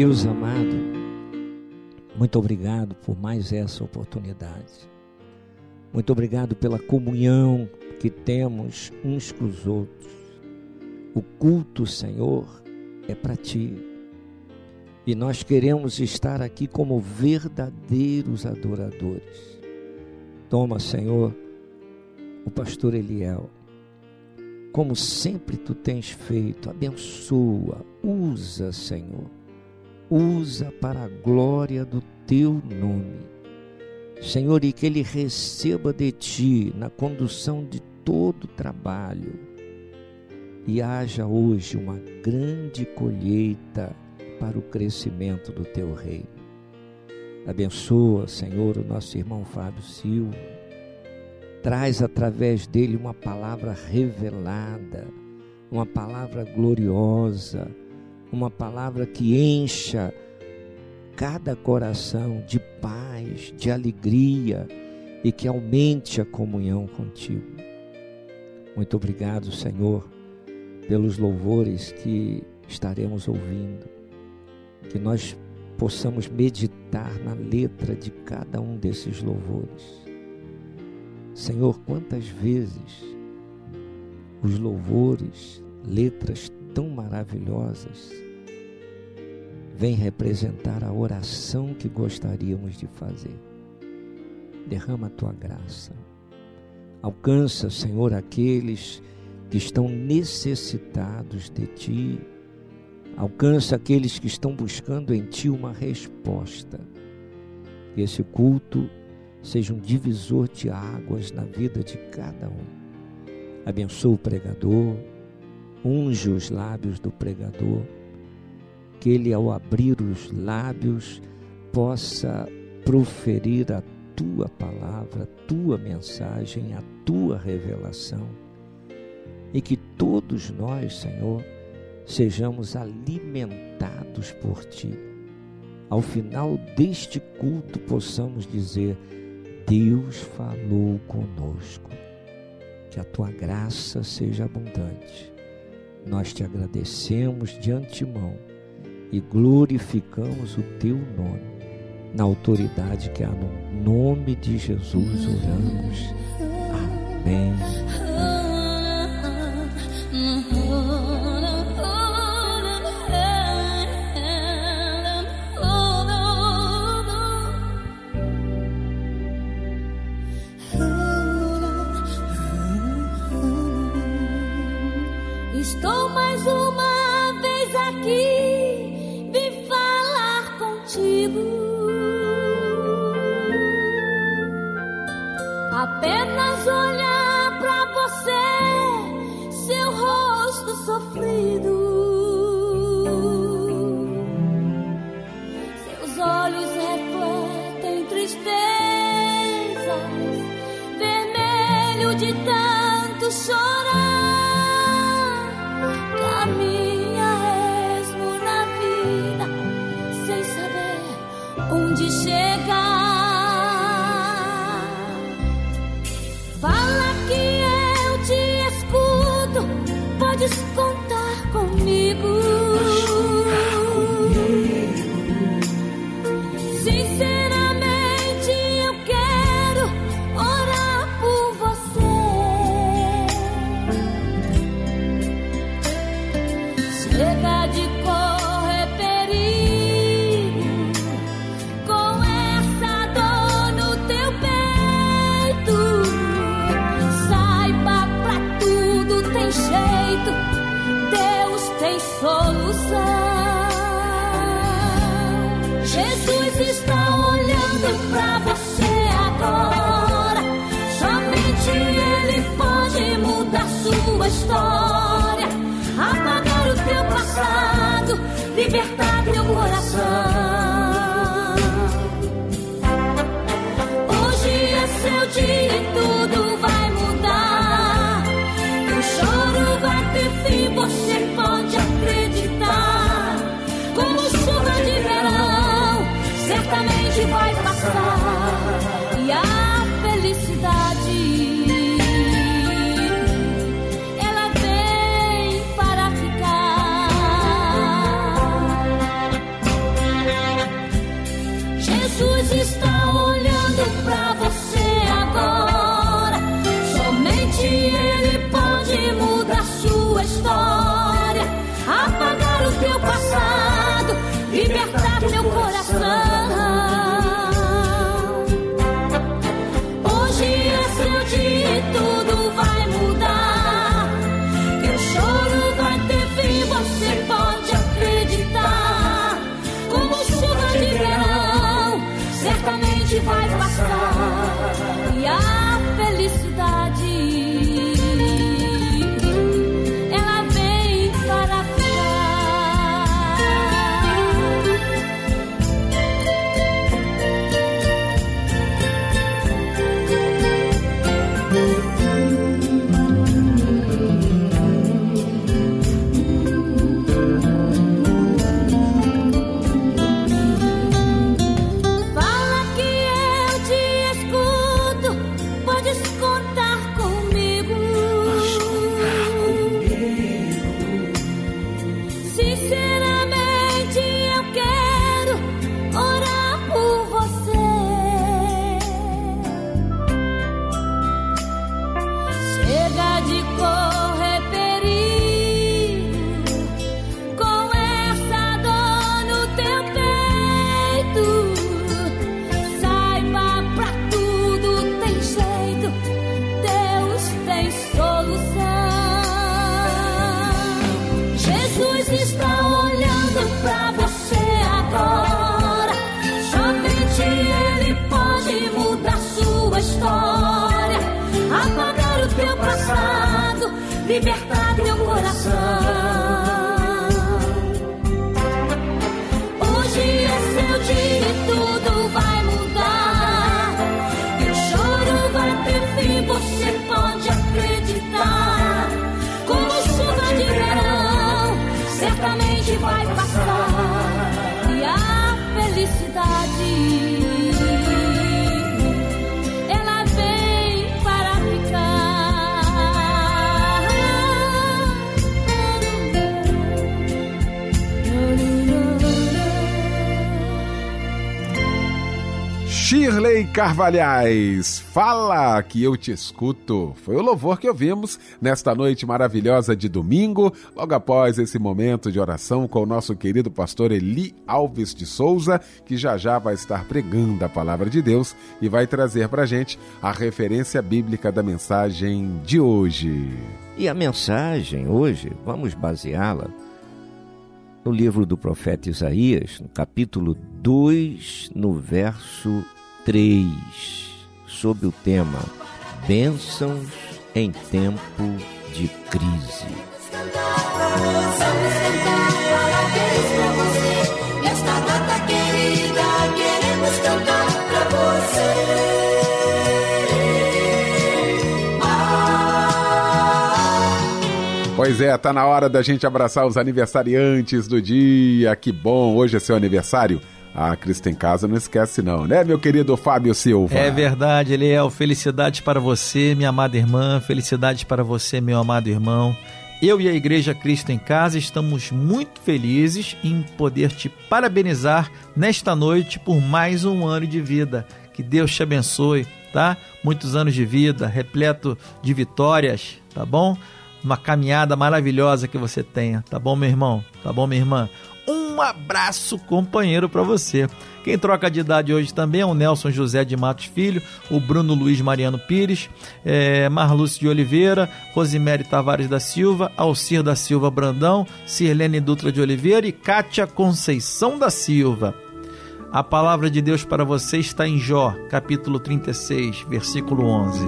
Deus amado, muito obrigado por mais essa oportunidade. Muito obrigado pela comunhão que temos uns com os outros. O culto, Senhor, é para ti. E nós queremos estar aqui como verdadeiros adoradores. Toma, Senhor, o pastor Eliel. Como sempre tu tens feito, abençoa, usa, Senhor usa para a glória do teu nome. Senhor, e que ele receba de ti na condução de todo o trabalho. E haja hoje uma grande colheita para o crescimento do teu reino. Abençoa, Senhor, o nosso irmão Fábio Silva. Traz através dele uma palavra revelada, uma palavra gloriosa uma palavra que encha cada coração de paz, de alegria e que aumente a comunhão contigo. Muito obrigado, Senhor, pelos louvores que estaremos ouvindo. Que nós possamos meditar na letra de cada um desses louvores. Senhor, quantas vezes os louvores, letras tão maravilhosas vem representar a oração que gostaríamos de fazer. Derrama a tua graça. Alcança, Senhor, aqueles que estão necessitados de ti. Alcança aqueles que estão buscando em ti uma resposta. Que esse culto seja um divisor de águas na vida de cada um. Abençoa o pregador, unge os lábios do pregador, que ele, ao abrir os lábios, possa proferir a tua palavra, a tua mensagem, a tua revelação, e que todos nós, Senhor, sejamos alimentados por ti. Ao final deste culto, possamos dizer: Deus falou conosco. Que a tua graça seja abundante nós te agradecemos de antemão e glorificamos o teu nome. Na autoridade que há no nome de Jesus oramos. Amém. Time. Carvalhais, fala que eu te escuto. Foi o louvor que ouvimos nesta noite maravilhosa de domingo, logo após esse momento de oração com o nosso querido pastor Eli Alves de Souza, que já já vai estar pregando a palavra de Deus e vai trazer para gente a referência bíblica da mensagem de hoje. E a mensagem hoje, vamos baseá-la no livro do profeta Isaías, no capítulo 2, no verso 3, sob o tema Bênçãos em tempo de crise. Pois é, tá na hora da gente abraçar os aniversariantes do dia. Que bom, hoje é seu aniversário. Ah, Cristo em casa não esquece não, né, meu querido Fábio Silva? É verdade, Eliel. Felicidades para você, minha amada irmã. Felicidades para você, meu amado irmão. Eu e a Igreja Cristo em Casa estamos muito felizes em poder te parabenizar nesta noite por mais um ano de vida. Que Deus te abençoe, tá? Muitos anos de vida, repleto de vitórias, tá bom? uma caminhada maravilhosa que você tenha, tá bom, meu irmão? Tá bom, minha irmã? Um abraço, companheiro, para você. Quem troca de idade hoje também é o Nelson José de Matos Filho, o Bruno Luiz Mariano Pires, é, Marlúcio de Oliveira, Rosemary Tavares da Silva, Alcir da Silva Brandão, Sirlene Dutra de Oliveira e Kátia Conceição da Silva. A palavra de Deus para você está em Jó, capítulo 36, versículo 11.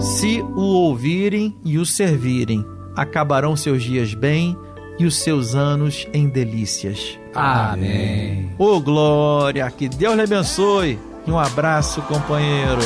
Se o ouvirem e o servirem, acabarão seus dias bem e os seus anos em delícias. Amém. Ô oh, glória, que Deus lhe abençoe e um abraço, companheiro.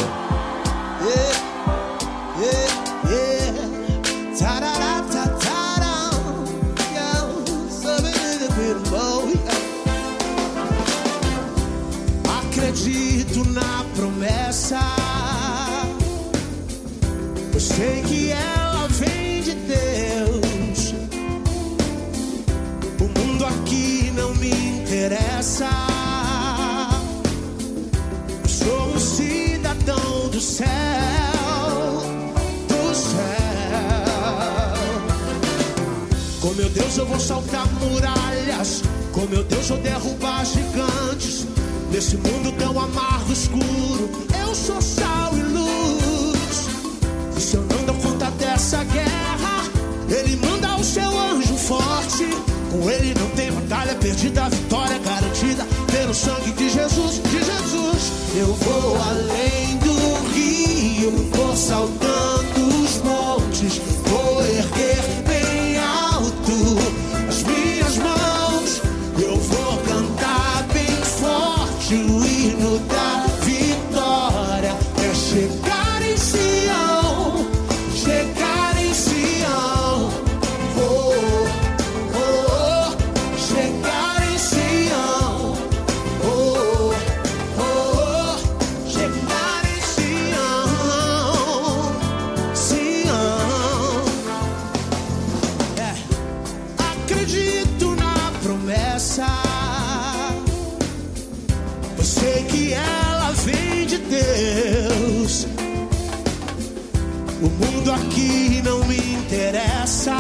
Aqui não me interessa.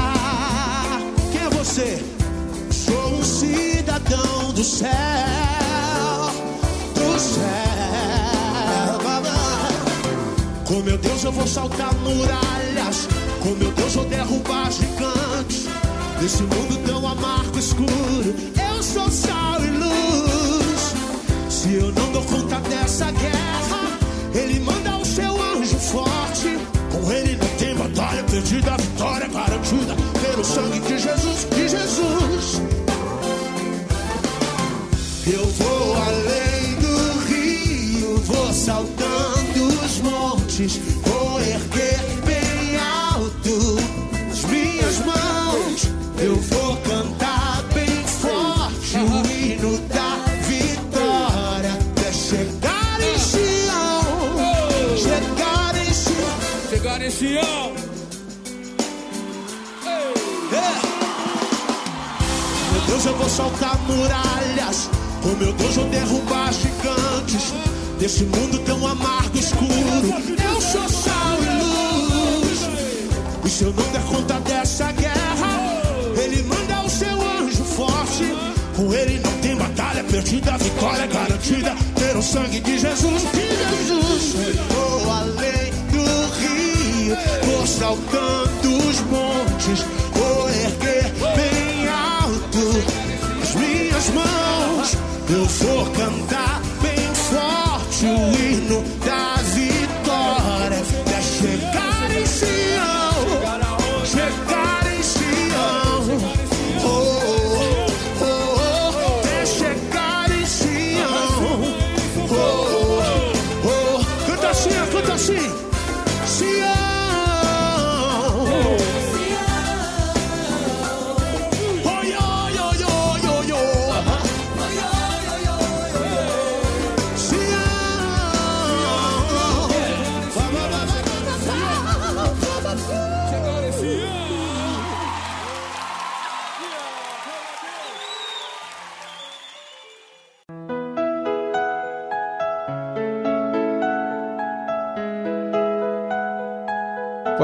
Quem é você? Sou um cidadão do céu, do céu. Com meu Deus eu vou saltar muralhas. Com meu Deus eu derrubar gigantes. Nesse mundo tão amargo, escuro, eu sou sal e luz. Se eu não dou conta dessa guerra, Ele manda o Ele não batalha perdida, vitória garantida pelo sangue de Jesus, de Jesus. Eu vou além do rio, vou saltando os montes, vou erguer bem alto as minhas mãos. Eu vou Deus eu vou saltar muralhas. Com meu Deus eu derrubar gigantes. Desse mundo tão amargo e escuro. Eu sou sal e luz. E se eu não der conta dessa guerra, Ele manda o seu anjo forte. Com ele não tem batalha perdida, vitória garantida. Pelo sangue de Jesus, de Jesus. Vou além do rio vou saltando os montes, vou erguer alto as minhas mãos, eu vou cantar bem forte o hino da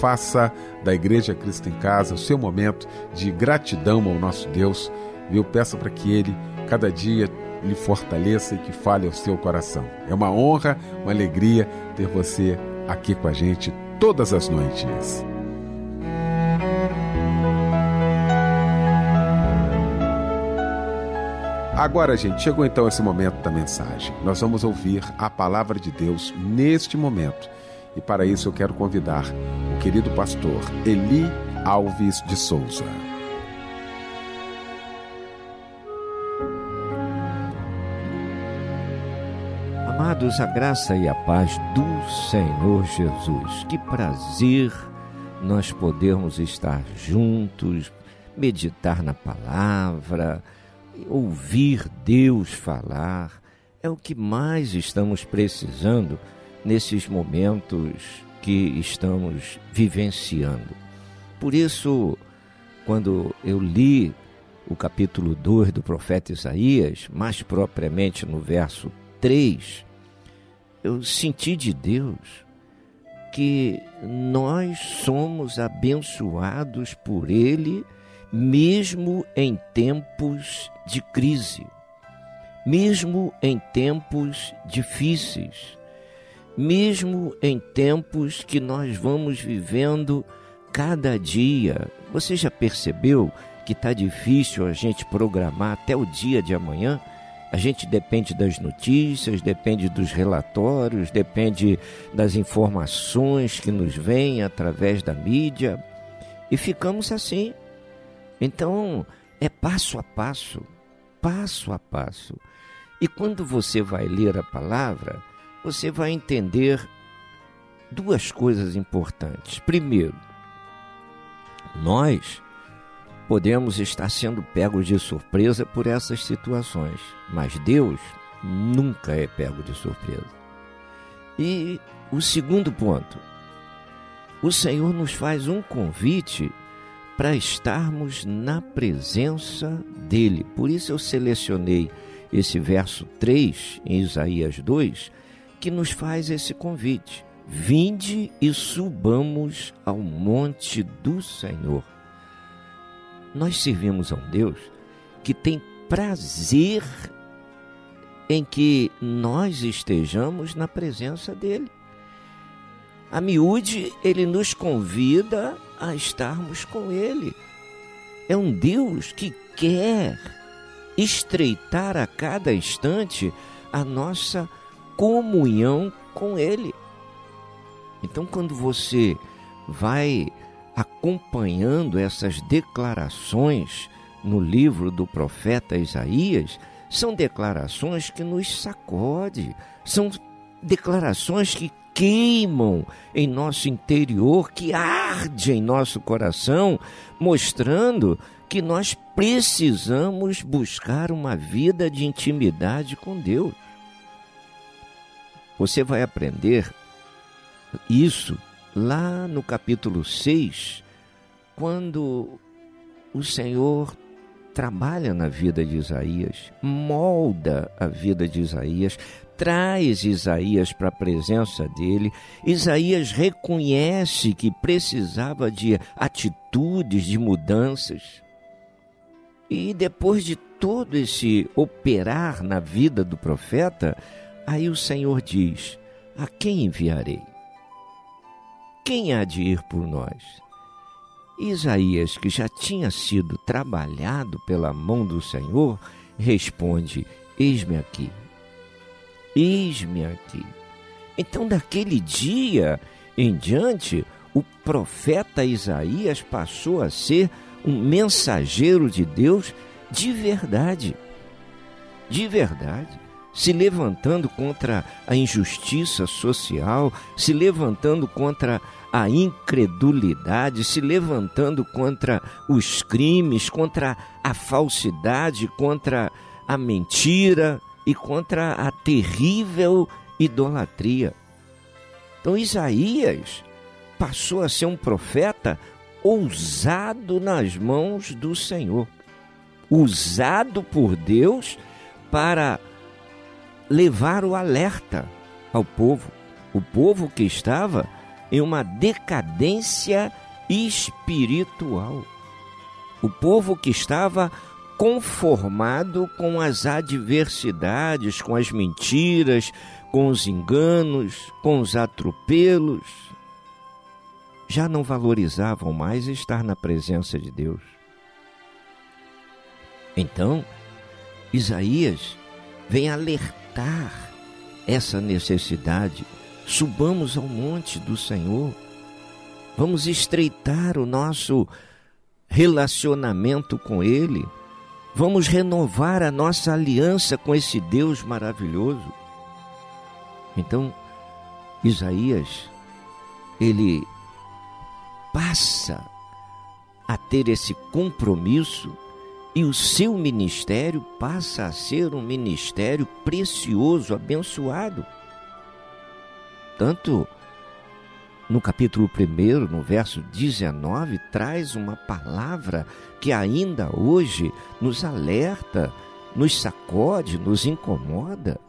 Faça da Igreja Cristo em Casa o seu momento de gratidão ao nosso Deus. Viu? Peça para que Ele, cada dia, lhe fortaleça e que fale ao seu coração. É uma honra, uma alegria ter você aqui com a gente todas as noites. Agora, gente, chegou então esse momento da mensagem. Nós vamos ouvir a palavra de Deus neste momento. E para isso eu quero convidar o querido pastor Eli Alves de Souza. Amados, a graça e a paz do Senhor Jesus. Que prazer nós podermos estar juntos, meditar na palavra, ouvir Deus falar. É o que mais estamos precisando nesses momentos que estamos vivenciando. Por isso, quando eu li o capítulo 2 do profeta Isaías, mais propriamente no verso 3, eu senti de Deus que nós somos abençoados por Ele, mesmo em tempos de crise, mesmo em tempos difíceis, mesmo em tempos que nós vamos vivendo cada dia. Você já percebeu que está difícil a gente programar até o dia de amanhã? A gente depende das notícias, depende dos relatórios, depende das informações que nos vêm através da mídia e ficamos assim. Então, é passo a passo, passo a passo. E quando você vai ler a palavra, você vai entender duas coisas importantes. Primeiro, nós podemos estar sendo pegos de surpresa por essas situações, mas Deus nunca é pego de surpresa. E o segundo ponto, o Senhor nos faz um convite para estarmos na presença dele. Por isso eu selecionei esse verso 3 em Isaías 2, que nos faz esse convite. Vinde e subamos ao monte do Senhor nós servimos a um Deus que tem prazer em que nós estejamos na presença dele. A miúde, ele nos convida a estarmos com ele. É um Deus que quer estreitar a cada instante a nossa comunhão com ele. Então, quando você vai acompanhando essas declarações no livro do profeta Isaías, são declarações que nos sacode, são declarações que queimam em nosso interior, que arde em nosso coração, mostrando que nós precisamos buscar uma vida de intimidade com Deus. Você vai aprender isso lá no capítulo 6, quando o Senhor trabalha na vida de Isaías, molda a vida de Isaías, traz Isaías para a presença dele. Isaías reconhece que precisava de atitudes, de mudanças. E depois de todo esse operar na vida do profeta, aí o Senhor diz: A quem enviarei? Quem há de ir por nós? Isaías, que já tinha sido trabalhado pela mão do Senhor, responde: Eis-me aqui. Eis-me aqui. Então, daquele dia em diante, o profeta Isaías passou a ser um mensageiro de Deus de verdade. De verdade. Se levantando contra a injustiça social, se levantando contra a incredulidade, se levantando contra os crimes, contra a falsidade, contra a mentira e contra a terrível idolatria. Então Isaías passou a ser um profeta ousado nas mãos do Senhor, usado por Deus para levar o alerta ao povo, o povo que estava em uma decadência espiritual. O povo que estava conformado com as adversidades, com as mentiras, com os enganos, com os atropelos, já não valorizavam mais estar na presença de Deus. Então, Isaías vem alertar essa necessidade subamos ao monte do Senhor. Vamos estreitar o nosso relacionamento com Ele. Vamos renovar a nossa aliança com esse Deus maravilhoso. Então, Isaías, ele passa a ter esse compromisso e o seu ministério passa a ser um ministério precioso, abençoado. Tanto no capítulo 1, no verso 19, traz uma palavra que ainda hoje nos alerta, nos sacode, nos incomoda.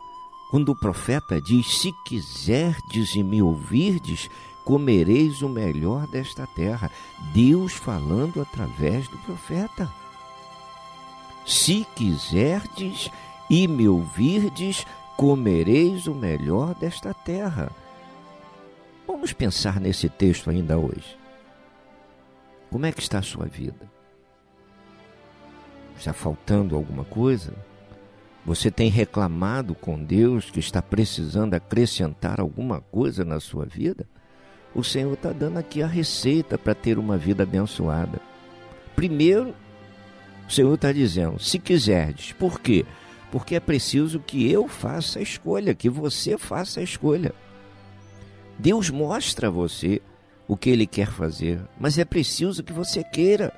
Quando o profeta diz: Se quiserdes e me ouvirdes, comereis o melhor desta terra. Deus falando através do profeta. Se quiserdes e me ouvirdes, comereis o melhor desta terra. Vamos pensar nesse texto ainda hoje. Como é que está a sua vida? Está faltando alguma coisa? Você tem reclamado com Deus que está precisando acrescentar alguma coisa na sua vida? O Senhor está dando aqui a receita para ter uma vida abençoada. Primeiro, o Senhor está dizendo: se quiserdes. Por quê? Porque é preciso que eu faça a escolha, que você faça a escolha. Deus mostra a você o que Ele quer fazer, mas é preciso que você queira.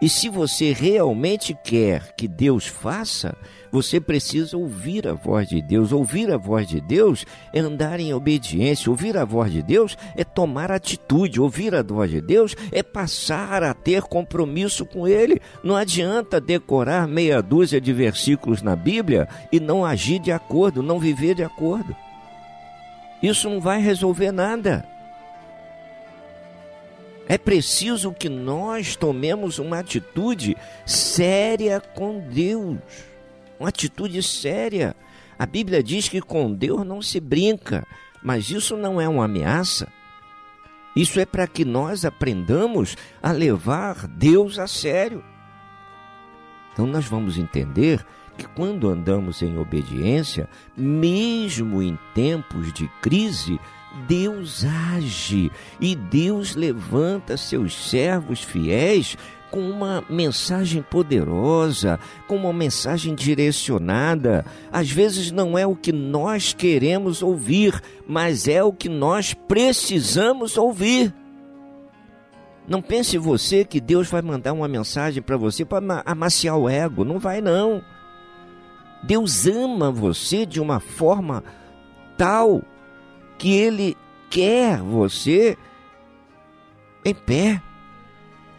E se você realmente quer que Deus faça, você precisa ouvir a voz de Deus. Ouvir a voz de Deus é andar em obediência. Ouvir a voz de Deus é tomar atitude. Ouvir a voz de Deus é passar a ter compromisso com Ele. Não adianta decorar meia dúzia de versículos na Bíblia e não agir de acordo, não viver de acordo. Isso não vai resolver nada. É preciso que nós tomemos uma atitude séria com Deus. Uma atitude séria. A Bíblia diz que com Deus não se brinca, mas isso não é uma ameaça. Isso é para que nós aprendamos a levar Deus a sério. Então nós vamos entender que quando andamos em obediência, mesmo em tempos de crise, Deus age e Deus levanta seus servos fiéis com uma mensagem poderosa, com uma mensagem direcionada. Às vezes não é o que nós queremos ouvir, mas é o que nós precisamos ouvir. Não pense você que Deus vai mandar uma mensagem para você para amaciar o ego. Não vai, não. Deus ama você de uma forma tal que Ele quer você em pé,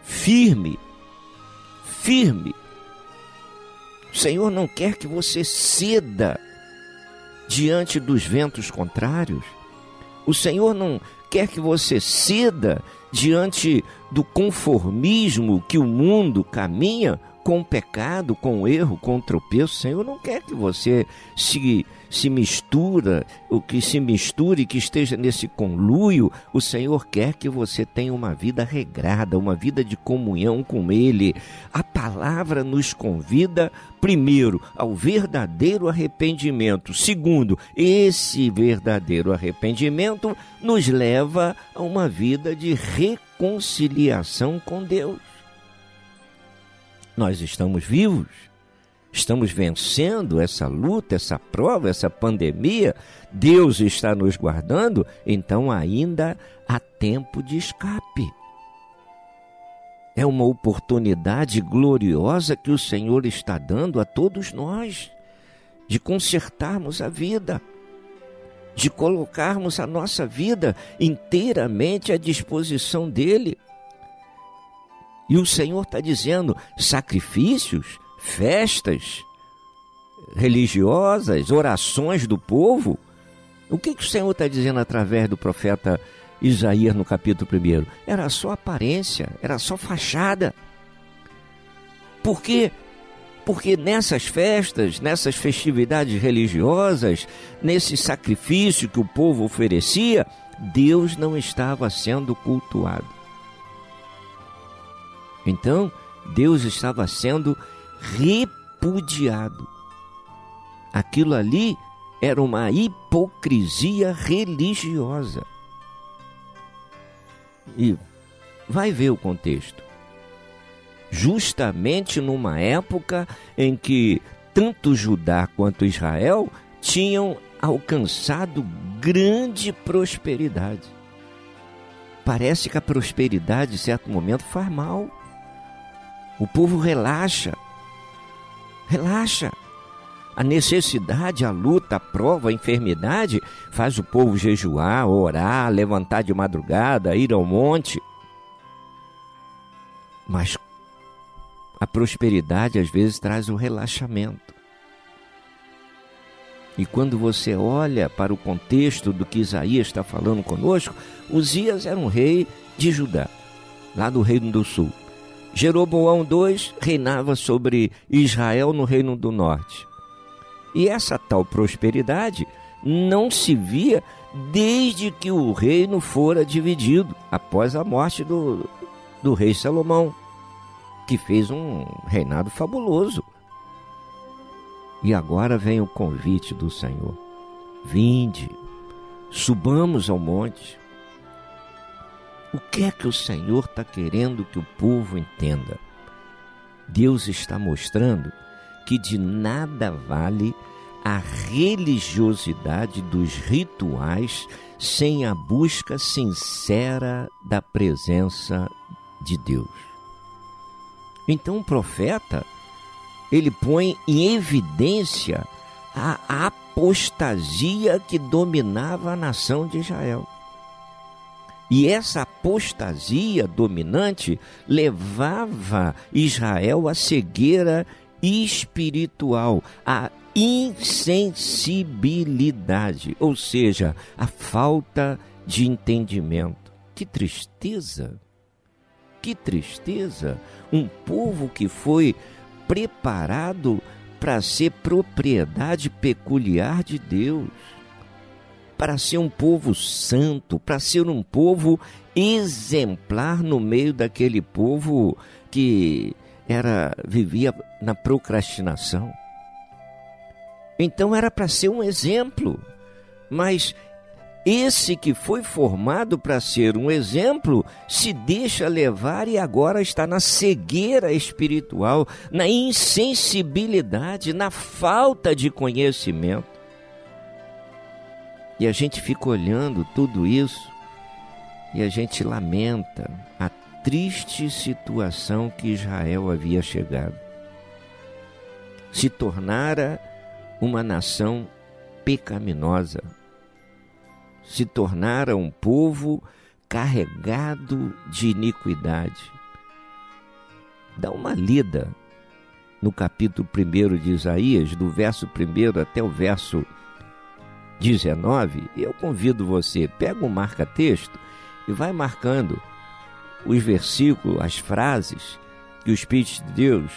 firme, firme. O Senhor não quer que você ceda diante dos ventos contrários. O Senhor não quer que você ceda diante do conformismo que o mundo caminha com o pecado, com o erro, com o tropeço. O Senhor não quer que você se se mistura, o que se misture, que esteja nesse conluio, o Senhor quer que você tenha uma vida regrada, uma vida de comunhão com Ele. A palavra nos convida, primeiro, ao verdadeiro arrependimento. Segundo, esse verdadeiro arrependimento nos leva a uma vida de reconciliação com Deus. Nós estamos vivos Estamos vencendo essa luta, essa prova, essa pandemia. Deus está nos guardando, então ainda há tempo de escape. É uma oportunidade gloriosa que o Senhor está dando a todos nós de consertarmos a vida, de colocarmos a nossa vida inteiramente à disposição dEle. E o Senhor está dizendo: sacrifícios festas religiosas, orações do povo. O que, que o Senhor está dizendo através do profeta Isaías no capítulo 1? Era só aparência, era só fachada. Por quê? Porque nessas festas, nessas festividades religiosas, nesse sacrifício que o povo oferecia, Deus não estava sendo cultuado. Então, Deus estava sendo repudiado. Aquilo ali era uma hipocrisia religiosa. E vai ver o contexto. Justamente numa época em que tanto Judá quanto Israel tinham alcançado grande prosperidade. Parece que a prosperidade, em certo momento, faz mal. O povo relaxa, Relaxa. A necessidade, a luta, a prova, a enfermidade faz o povo jejuar, orar, levantar de madrugada, ir ao monte. Mas a prosperidade às vezes traz o relaxamento. E quando você olha para o contexto do que Isaías está falando conosco, Uzias era um rei de Judá, lá do Reino do Sul. Jeroboão II reinava sobre Israel no Reino do Norte. E essa tal prosperidade não se via desde que o reino fora dividido, após a morte do, do rei Salomão, que fez um reinado fabuloso. E agora vem o convite do Senhor: vinde, subamos ao monte, o que é que o Senhor está querendo que o povo entenda? Deus está mostrando que de nada vale a religiosidade dos rituais sem a busca sincera da presença de Deus. Então o profeta ele põe em evidência a apostasia que dominava a nação de Israel. E essa apostasia dominante levava Israel à cegueira espiritual, à insensibilidade, ou seja, a falta de entendimento. Que tristeza! Que tristeza! Um povo que foi preparado para ser propriedade peculiar de Deus para ser um povo santo, para ser um povo exemplar no meio daquele povo que era vivia na procrastinação. Então era para ser um exemplo, mas esse que foi formado para ser um exemplo se deixa levar e agora está na cegueira espiritual, na insensibilidade, na falta de conhecimento. E a gente fica olhando tudo isso e a gente lamenta a triste situação que Israel havia chegado. Se tornara uma nação pecaminosa, se tornara um povo carregado de iniquidade. Dá uma lida no capítulo 1 de Isaías, do verso 1 até o verso 19. Eu convido você, pega um marca-texto e vai marcando os versículos, as frases que o Espírito de Deus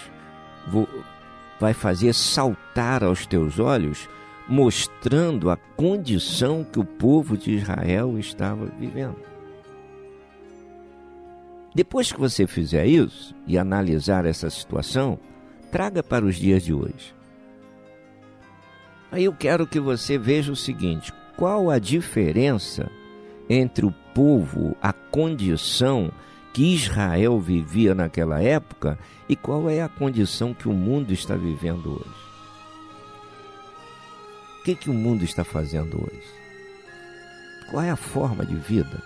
vai fazer saltar aos teus olhos, mostrando a condição que o povo de Israel estava vivendo. Depois que você fizer isso e analisar essa situação, traga para os dias de hoje. Aí eu quero que você veja o seguinte: qual a diferença entre o povo, a condição que Israel vivia naquela época e qual é a condição que o mundo está vivendo hoje. O que, que o mundo está fazendo hoje? Qual é a forma de vida?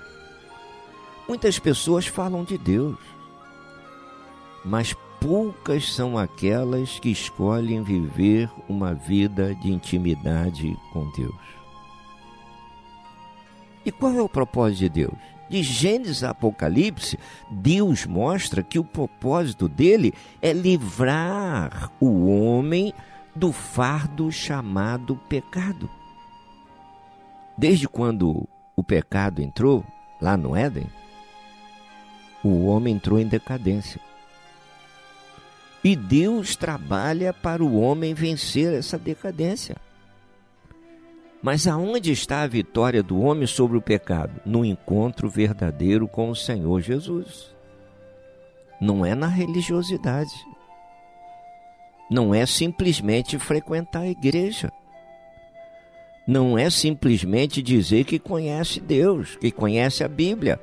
Muitas pessoas falam de Deus, mas poucas são aquelas que escolhem viver uma vida de intimidade com Deus. E qual é o propósito de Deus? De Gênesis a Apocalipse, Deus mostra que o propósito dele é livrar o homem do fardo chamado pecado. Desde quando o pecado entrou lá no Éden, o homem entrou em decadência. E Deus trabalha para o homem vencer essa decadência. Mas aonde está a vitória do homem sobre o pecado? No encontro verdadeiro com o Senhor Jesus. Não é na religiosidade. Não é simplesmente frequentar a igreja. Não é simplesmente dizer que conhece Deus, que conhece a Bíblia.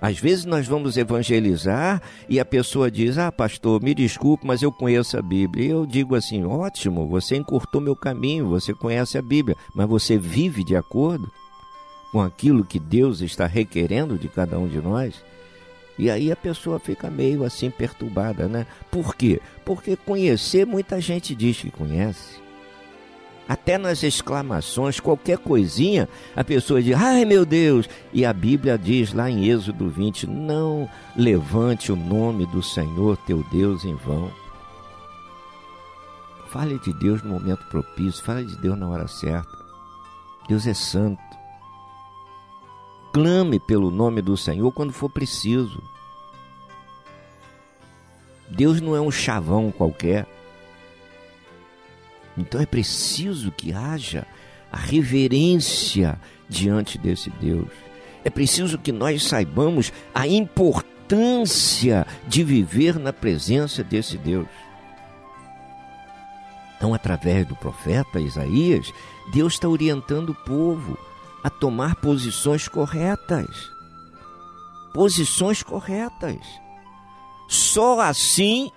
Às vezes nós vamos evangelizar e a pessoa diz: Ah, pastor, me desculpe, mas eu conheço a Bíblia. E eu digo assim: ótimo, você encurtou meu caminho, você conhece a Bíblia, mas você vive de acordo com aquilo que Deus está requerendo de cada um de nós? E aí a pessoa fica meio assim perturbada, né? Por quê? Porque conhecer muita gente diz que conhece. Até nas exclamações, qualquer coisinha, a pessoa diz, ai meu Deus! E a Bíblia diz lá em Êxodo 20: não levante o nome do Senhor teu Deus em vão. Fale de Deus no momento propício, fale de Deus na hora certa. Deus é santo. Clame pelo nome do Senhor quando for preciso. Deus não é um chavão qualquer. Então é preciso que haja a reverência diante desse Deus. É preciso que nós saibamos a importância de viver na presença desse Deus. Então, através do profeta Isaías, Deus está orientando o povo a tomar posições corretas. Posições corretas. Só assim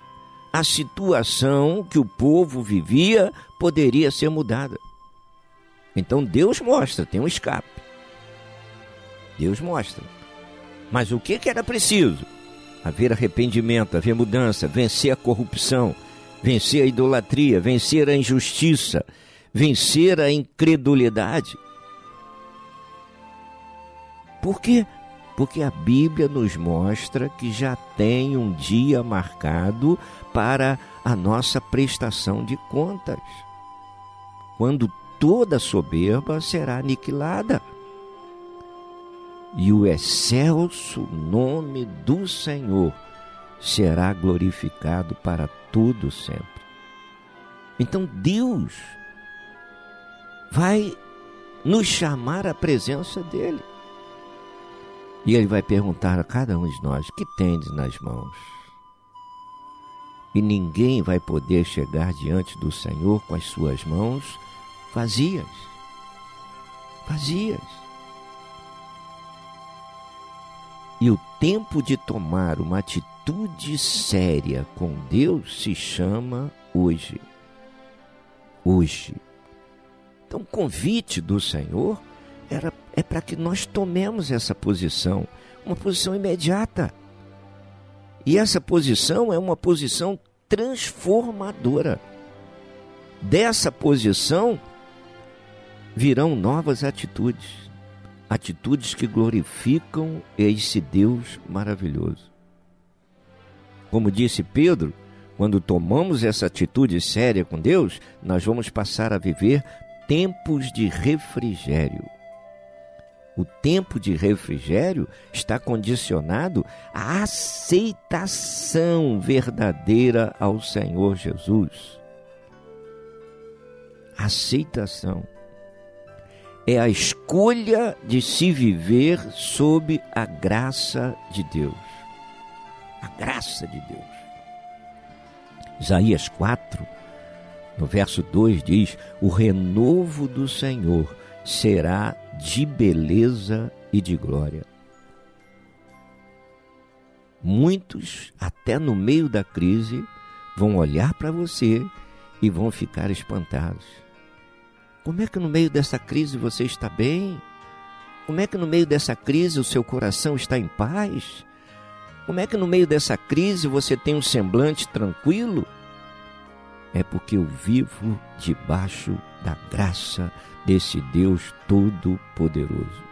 a situação que o povo vivia poderia ser mudada. Então Deus mostra, tem um escape. Deus mostra. Mas o que, que era preciso? Haver arrependimento, haver mudança, vencer a corrupção, vencer a idolatria, vencer a injustiça, vencer a incredulidade. Por quê? Porque a Bíblia nos mostra que já tem um dia marcado para a nossa prestação de contas, quando toda soberba será aniquilada e o excelso nome do Senhor será glorificado para todo sempre. Então Deus vai nos chamar à presença dele. E ele vai perguntar a cada um de nós: que tendes nas mãos? E ninguém vai poder chegar diante do Senhor com as suas mãos vazias. Vazias. E o tempo de tomar uma atitude séria com Deus se chama hoje. Hoje. Então, o convite do Senhor era, é para que nós tomemos essa posição, uma posição imediata. E essa posição é uma posição transformadora. Dessa posição virão novas atitudes. atitudes que glorificam esse Deus maravilhoso. Como disse Pedro, quando tomamos essa atitude séria com Deus, nós vamos passar a viver tempos de refrigério. O tempo de refrigério está condicionado à aceitação verdadeira ao Senhor Jesus. Aceitação é a escolha de se viver sob a graça de Deus. A graça de Deus. Isaías 4, no verso 2 diz: O renovo do Senhor será de beleza e de glória. Muitos, até no meio da crise, vão olhar para você e vão ficar espantados. Como é que no meio dessa crise você está bem? Como é que no meio dessa crise o seu coração está em paz? Como é que no meio dessa crise você tem um semblante tranquilo? É porque eu vivo debaixo da graça desse Deus Todo-Poderoso.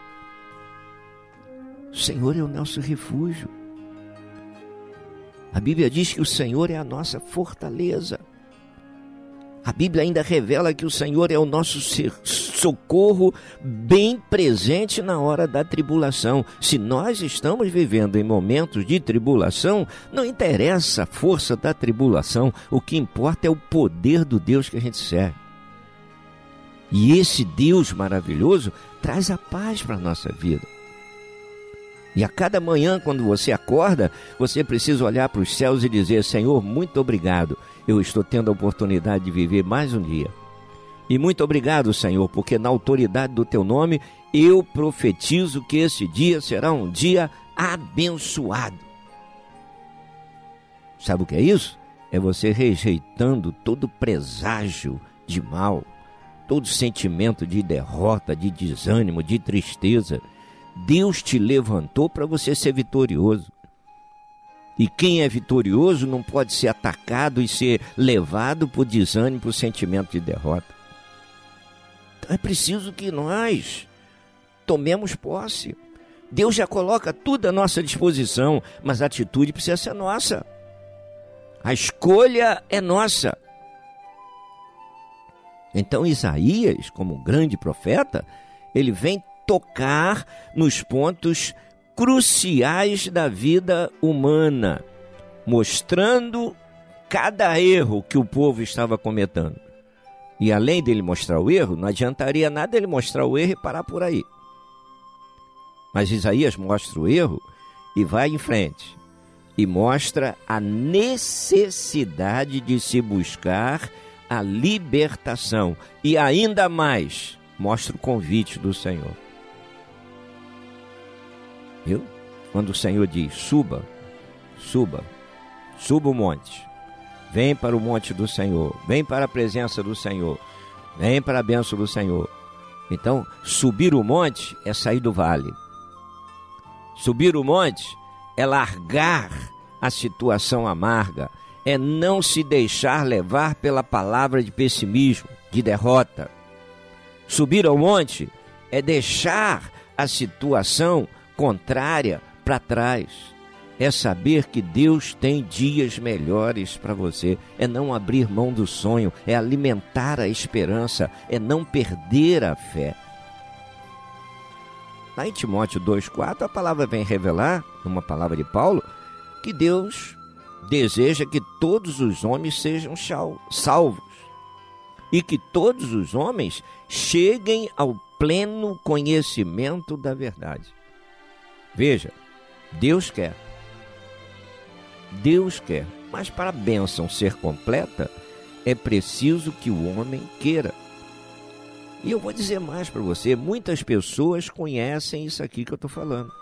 O Senhor é o nosso refúgio. A Bíblia diz que o Senhor é a nossa fortaleza. A Bíblia ainda revela que o Senhor é o nosso socorro bem presente na hora da tribulação. Se nós estamos vivendo em momentos de tribulação, não interessa a força da tribulação, o que importa é o poder do Deus que a gente serve. E esse Deus maravilhoso traz a paz para a nossa vida. E a cada manhã, quando você acorda, você precisa olhar para os céus e dizer: Senhor, muito obrigado. Eu estou tendo a oportunidade de viver mais um dia. E muito obrigado, Senhor, porque na autoridade do teu nome eu profetizo que esse dia será um dia abençoado. Sabe o que é isso? É você rejeitando todo preságio de mal, todo sentimento de derrota, de desânimo, de tristeza Deus te levantou para você ser vitorioso. E quem é vitorioso não pode ser atacado e ser levado por desânimo, por sentimento de derrota. Então é preciso que nós tomemos posse. Deus já coloca tudo à nossa disposição, mas a atitude precisa ser nossa. A escolha é nossa. Então Isaías, como grande profeta, ele vem tocar nos pontos cruciais da vida humana, mostrando cada erro que o povo estava cometendo. E além dele mostrar o erro, não adiantaria nada ele mostrar o erro e parar por aí. Mas Isaías mostra o erro e vai em frente. E mostra a necessidade de se buscar a libertação. E ainda mais, mostra o convite do Senhor. Viu? Quando o Senhor diz: suba, suba, suba o monte, vem para o monte do Senhor, vem para a presença do Senhor, vem para a bênção do Senhor. Então, subir o monte é sair do vale. Subir o monte é largar a situação amarga, é não se deixar levar pela palavra de pessimismo, de derrota. Subir ao monte é deixar a situação contrária para trás. É saber que Deus tem dias melhores para você. É não abrir mão do sonho. É alimentar a esperança. É não perder a fé. Lá em Timóteo 2,4, a palavra vem revelar, numa palavra de Paulo, que Deus deseja que todos os homens sejam salvos e que todos os homens cheguem ao pleno conhecimento da verdade. Veja, Deus quer. Deus quer. Mas para a bênção ser completa, é preciso que o homem queira. E eu vou dizer mais para você: muitas pessoas conhecem isso aqui que eu estou falando.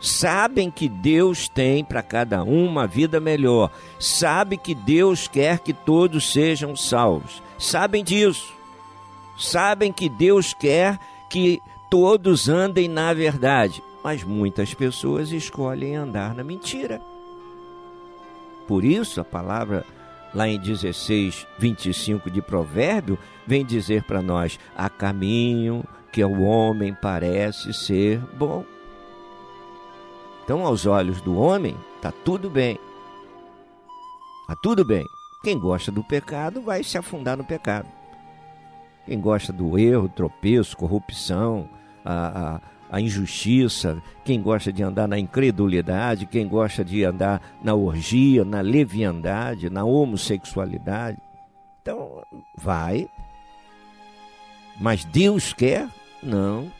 Sabem que Deus tem para cada um uma vida melhor. Sabem que Deus quer que todos sejam salvos. Sabem disso. Sabem que Deus quer que todos andem na verdade mas muitas pessoas escolhem andar na mentira. Por isso, a palavra lá em 16, 25 de Provérbio, vem dizer para nós: há caminho que ao homem parece ser bom. Então, aos olhos do homem, está tudo bem. Está tudo bem. Quem gosta do pecado vai se afundar no pecado. Quem gosta do erro, tropeço, corrupção, a, a, a injustiça, quem gosta de andar na incredulidade, quem gosta de andar na orgia, na leviandade, na homossexualidade. Então, vai. Mas Deus quer? Não.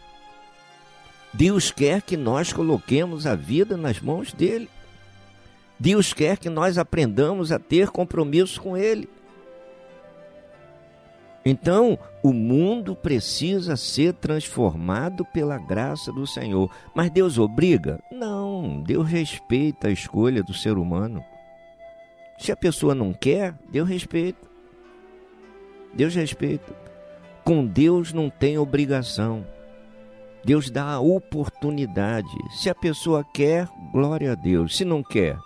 Deus quer que nós coloquemos a vida nas mãos dele. Deus quer que nós aprendamos a ter compromisso com ele. Então, o mundo precisa ser transformado pela graça do Senhor. Mas Deus obriga? Não, Deus respeita a escolha do ser humano. Se a pessoa não quer, Deus respeita. Deus respeita. Com Deus não tem obrigação. Deus dá a oportunidade. Se a pessoa quer, glória a Deus. Se não quer,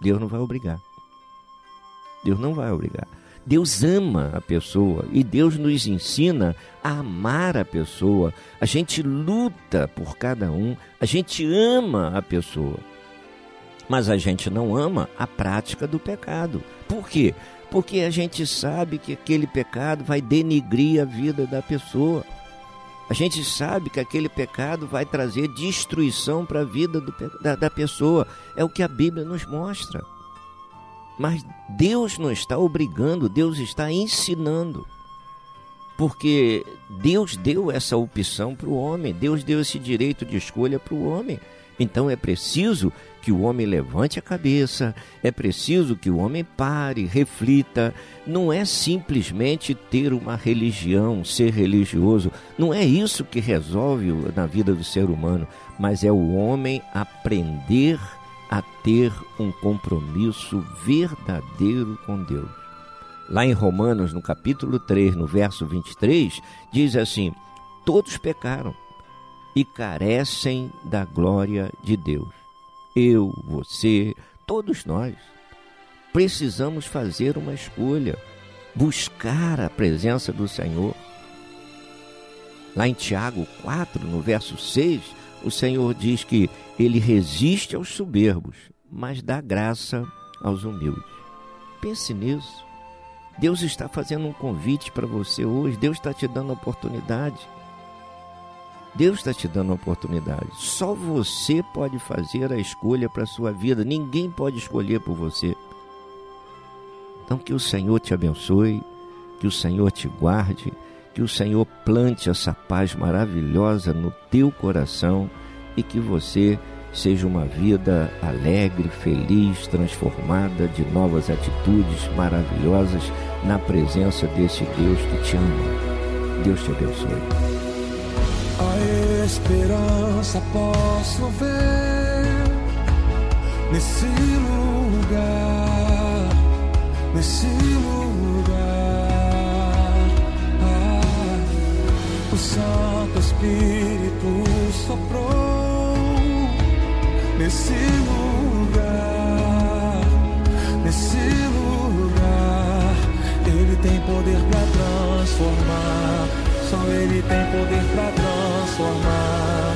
Deus não vai obrigar. Deus não vai obrigar. Deus ama a pessoa e Deus nos ensina a amar a pessoa. A gente luta por cada um, a gente ama a pessoa. Mas a gente não ama a prática do pecado. Por quê? Porque a gente sabe que aquele pecado vai denigrir a vida da pessoa. A gente sabe que aquele pecado vai trazer destruição para a vida do, da, da pessoa. É o que a Bíblia nos mostra. Mas Deus não está obrigando, Deus está ensinando. Porque Deus deu essa opção para o homem, Deus deu esse direito de escolha para o homem. Então é preciso que o homem levante a cabeça, é preciso que o homem pare, reflita. Não é simplesmente ter uma religião, ser religioso. Não é isso que resolve na vida do ser humano, mas é o homem aprender a ter um compromisso verdadeiro com Deus. Lá em Romanos, no capítulo 3, no verso 23, diz assim: Todos pecaram e carecem da glória de Deus. Eu, você, todos nós precisamos fazer uma escolha, buscar a presença do Senhor. Lá em Tiago 4, no verso 6, o Senhor diz que ele resiste aos soberbos, mas dá graça aos humildes. Pense nisso. Deus está fazendo um convite para você hoje. Deus está te dando a oportunidade. Deus está te dando a oportunidade. Só você pode fazer a escolha para a sua vida. Ninguém pode escolher por você. Então, que o Senhor te abençoe, que o Senhor te guarde, que o Senhor plante essa paz maravilhosa no teu coração e que você seja uma vida alegre, feliz, transformada de novas atitudes maravilhosas na presença desse Deus que te ama. Deus te abençoe. A esperança posso ver nesse lugar, nesse lugar. Ah, o Santo Espírito soprou nesse lugar, nesse lugar. Ele tem poder para transformar, só Ele tem poder para transformar.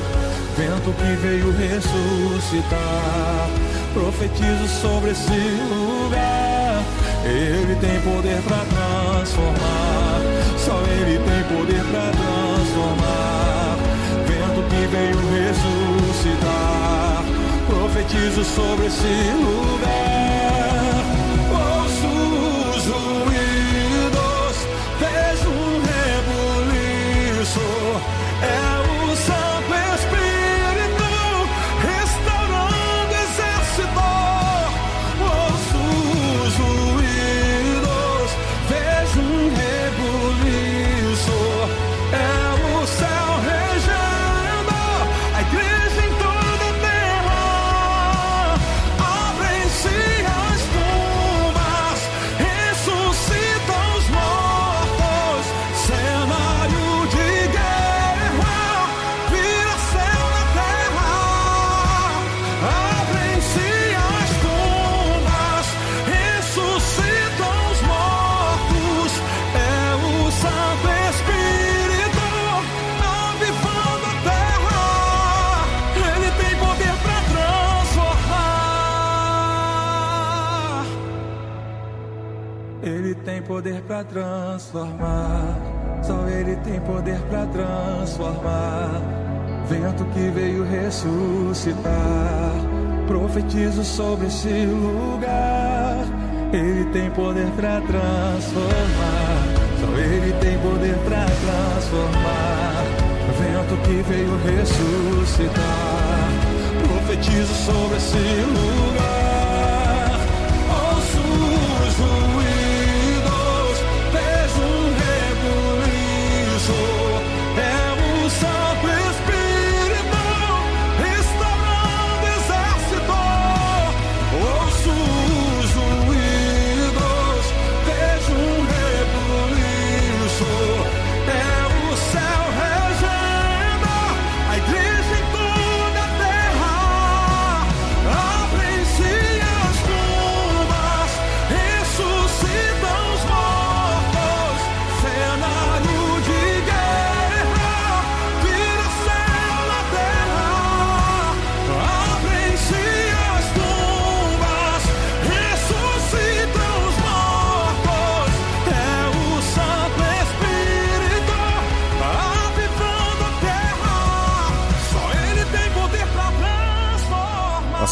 Vento que veio ressuscitar, profetizo sobre esse lugar. Ele tem poder para transformar, só Ele tem poder para transformar. Vento que veio ressuscitar profetizo sobre esse lugar. Vento que veio ressuscitar. Profetizo sobre esse lugar. Ele tem poder para transformar. Só Ele tem poder para transformar. Vento que veio ressuscitar. Profetizo sobre esse lugar.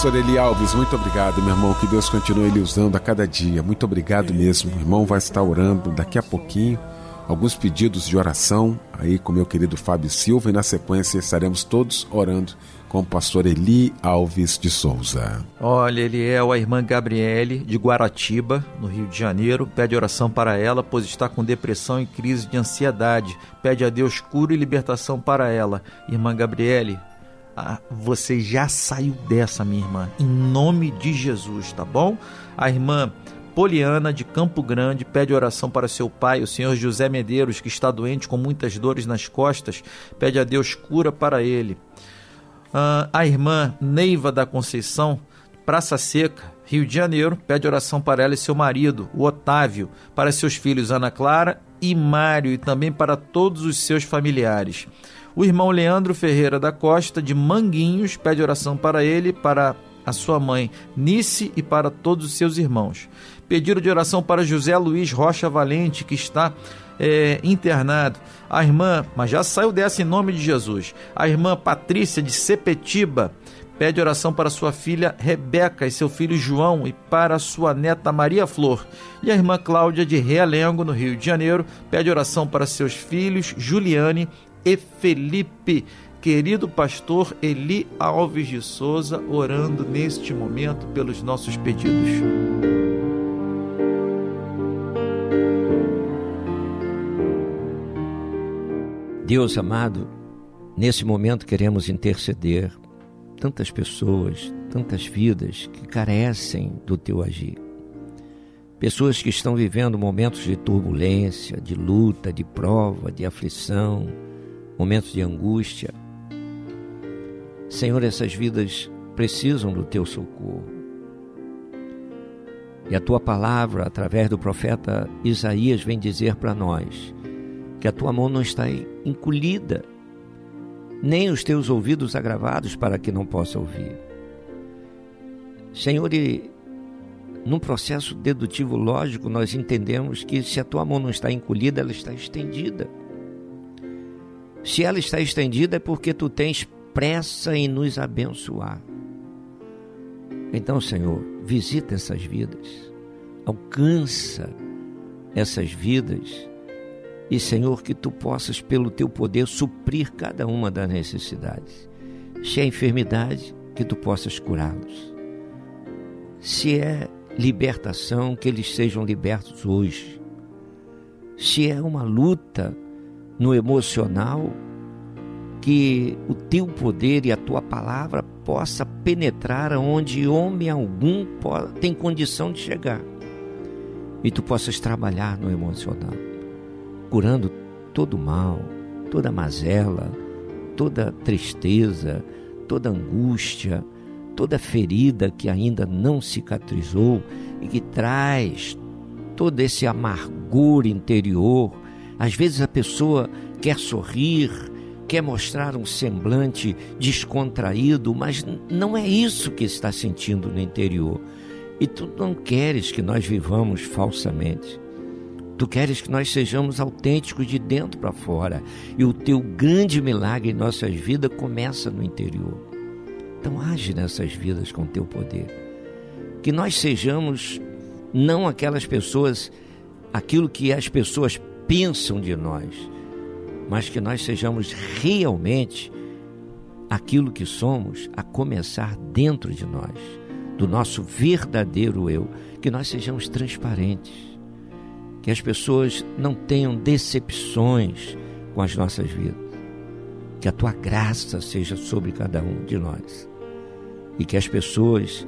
Pastor Eli Alves, muito obrigado, meu irmão. Que Deus continue lhe usando a cada dia. Muito obrigado mesmo. O irmão vai estar orando daqui a pouquinho. Alguns pedidos de oração aí com meu querido Fábio Silva e na sequência estaremos todos orando com o pastor Eli Alves de Souza. Olha, ele é a irmã Gabriele, de Guaratiba, no Rio de Janeiro. Pede oração para ela, pois está com depressão e crise de ansiedade. Pede a Deus cura e libertação para ela. Irmã Gabriele, ah, você já saiu dessa, minha irmã, em nome de Jesus, tá bom? A irmã Poliana, de Campo Grande, pede oração para seu pai, o senhor José Medeiros, que está doente com muitas dores nas costas. Pede a Deus cura para ele. Ah, a irmã Neiva da Conceição, Praça Seca, Rio de Janeiro, pede oração para ela e seu marido, o Otávio, para seus filhos Ana Clara e Mário e também para todos os seus familiares. O irmão Leandro Ferreira da Costa, de Manguinhos, pede oração para ele, para a sua mãe Nice e para todos os seus irmãos. Pedido de oração para José Luiz Rocha Valente, que está é, internado. A irmã, mas já saiu dessa em nome de Jesus. A irmã Patrícia de Sepetiba pede oração para sua filha Rebeca e seu filho João e para sua neta Maria Flor. E a irmã Cláudia de Realengo, no Rio de Janeiro, pede oração para seus filhos Juliane e Felipe. Querido pastor Eli Alves de Souza, orando neste momento pelos nossos pedidos. Deus amado, nesse momento queremos interceder tantas pessoas, tantas vidas que carecem do teu agir. Pessoas que estão vivendo momentos de turbulência, de luta, de prova, de aflição, momentos de angústia. Senhor, essas vidas precisam do teu socorro. E a tua palavra, através do profeta Isaías, vem dizer para nós que a tua mão não está encolhida, nem os teus ouvidos agravados para que não possa ouvir. Senhor, e num processo dedutivo lógico, nós entendemos que se a tua mão não está encolhida, ela está estendida. Se ela está estendida é porque tu tens pressa em nos abençoar. Então, Senhor, visita essas vidas, alcança essas vidas e, Senhor, que tu possas, pelo teu poder, suprir cada uma das necessidades. Se é enfermidade, que tu possas curá-los. Se é libertação, que eles sejam libertos hoje. Se é uma luta no emocional, que o teu poder e a tua palavra possa penetrar aonde homem algum tem condição de chegar. E tu possas trabalhar no emocional curando todo mal, toda mazela, toda tristeza, toda angústia, toda ferida que ainda não cicatrizou e que traz todo esse amargor interior. Às vezes a pessoa quer sorrir, quer mostrar um semblante descontraído, mas não é isso que está sentindo no interior. E tu não queres que nós vivamos falsamente. Tu queres que nós sejamos autênticos de dentro para fora. E o teu grande milagre em nossas vidas começa no interior. Então age nessas vidas com teu poder. Que nós sejamos não aquelas pessoas, aquilo que as pessoas pensam de nós, mas que nós sejamos realmente aquilo que somos, a começar dentro de nós, do nosso verdadeiro eu, que nós sejamos transparentes, que as pessoas não tenham decepções com as nossas vidas, que a tua graça seja sobre cada um de nós e que as pessoas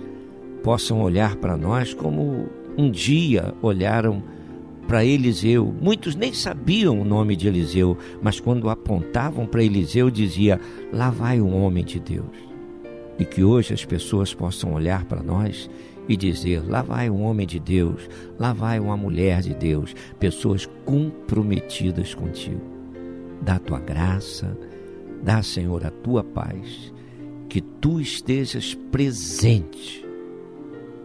possam olhar para nós como um dia olharam para Eliseu. Muitos nem sabiam o nome de Eliseu, mas quando apontavam para Eliseu, dizia: Lá vai um homem de Deus. E que hoje as pessoas possam olhar para nós e dizer: Lá vai um homem de Deus, lá vai uma mulher de Deus, pessoas comprometidas contigo. Dá a tua graça, dá, Senhor, a tua paz, que tu estejas presente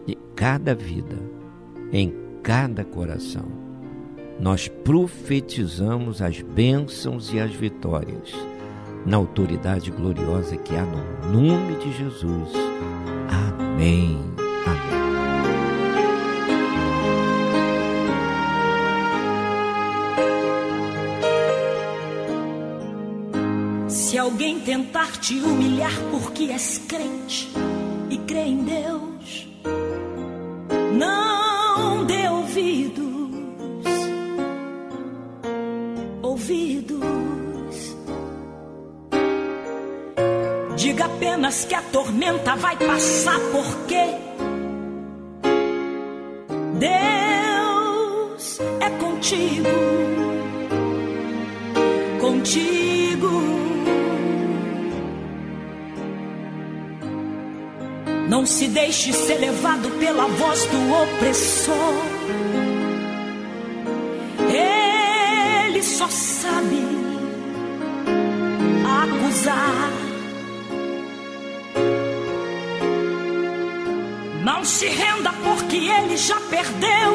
em cada vida, em cada coração. Nós profetizamos as bênçãos e as vitórias na autoridade gloriosa que há no nome de Jesus. Amém. Amém. Se alguém tentar te humilhar porque és crente e crê em Deus, não ouvidos. Diga apenas que a tormenta vai passar, porque Deus é contigo, contigo. Não se deixe ser levado pela voz do opressor. Só sabe acusar. Não se renda porque ele já perdeu.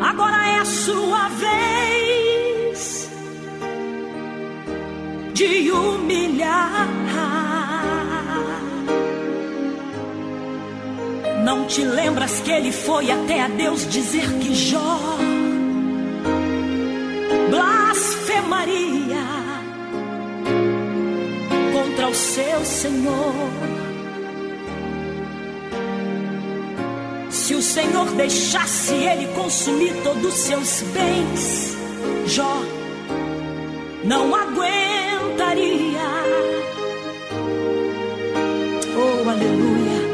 Agora é a sua vez de humilhar. Não te lembras que ele foi até a Deus dizer que Jó seu Senhor? Se o Senhor deixasse ele consumir todos os seus bens, Jó não aguentaria. Oh, aleluia.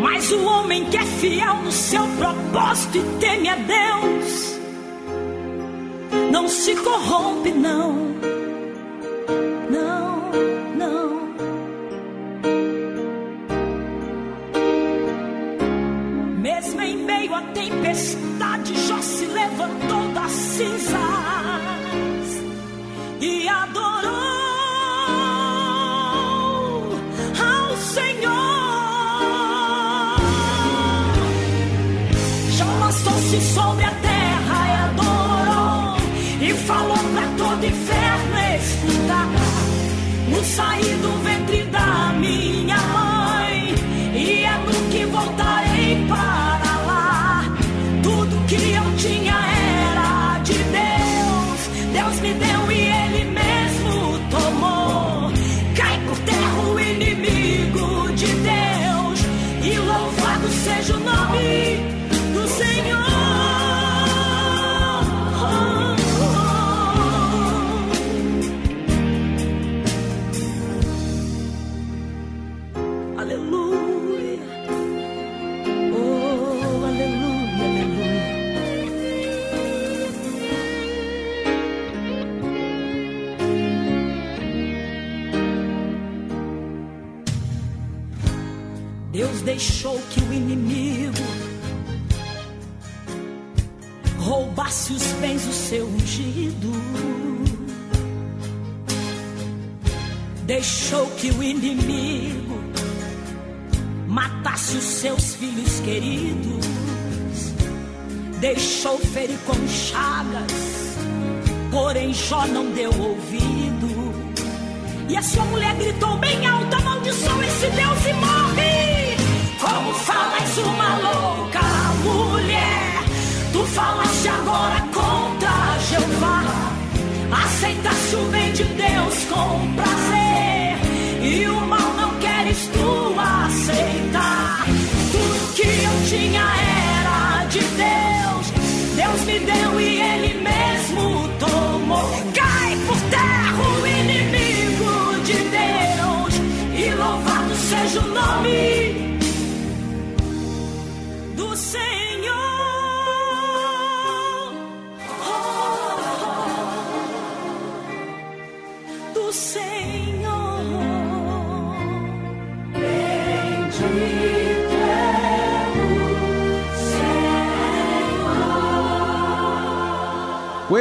Mas o homem que é fiel no seu propósito e teme a Deus, se corrompe. Não, deixou que o inimigo roubasse os bens do seu ungido. deixou que o inimigo matasse os seus filhos queridos, deixou ferir com chagas, porém Jó não deu ouvido. E a sua mulher gritou bem alto: amaldiçoa esse Deus e morre. Como falas uma louca mulher, tu falaste agora contra Jeová. Aceitaste o bem de Deus com prazer. E o mal não queres tu aceitar. Tudo que eu tinha era de Deus. Deus me deu e Ele mesmo tomou. Cai por terra o inimigo de Deus. E louvado seja o nome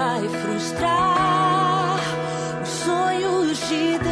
Vai frustrar os sonhos de Deus,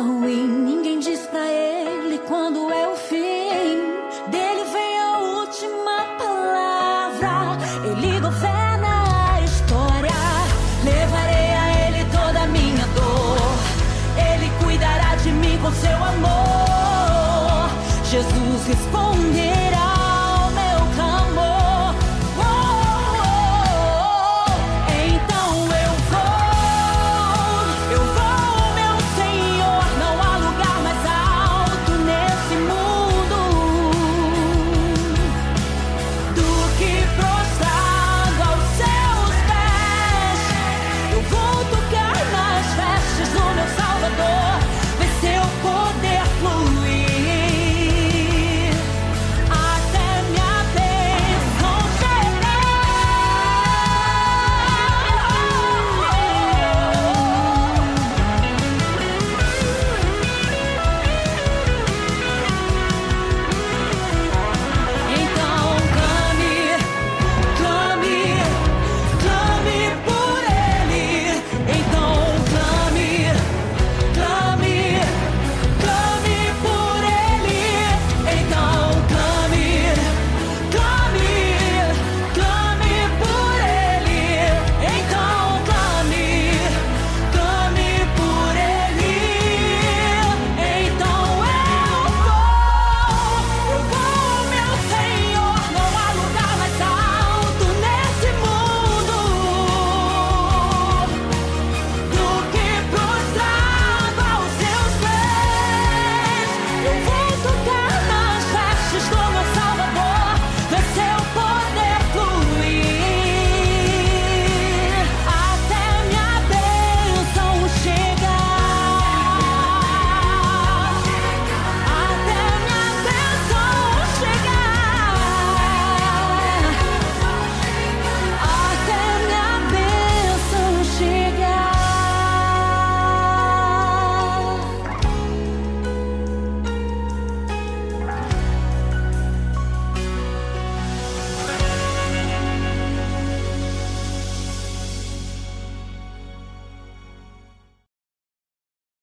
ruim. Ninguém diz pra ele quando é o fim. Dele vem a última palavra. Ele governa a história. Levarei a ele toda a minha dor. Ele cuidará de mim com seu amor. Jesus responderá.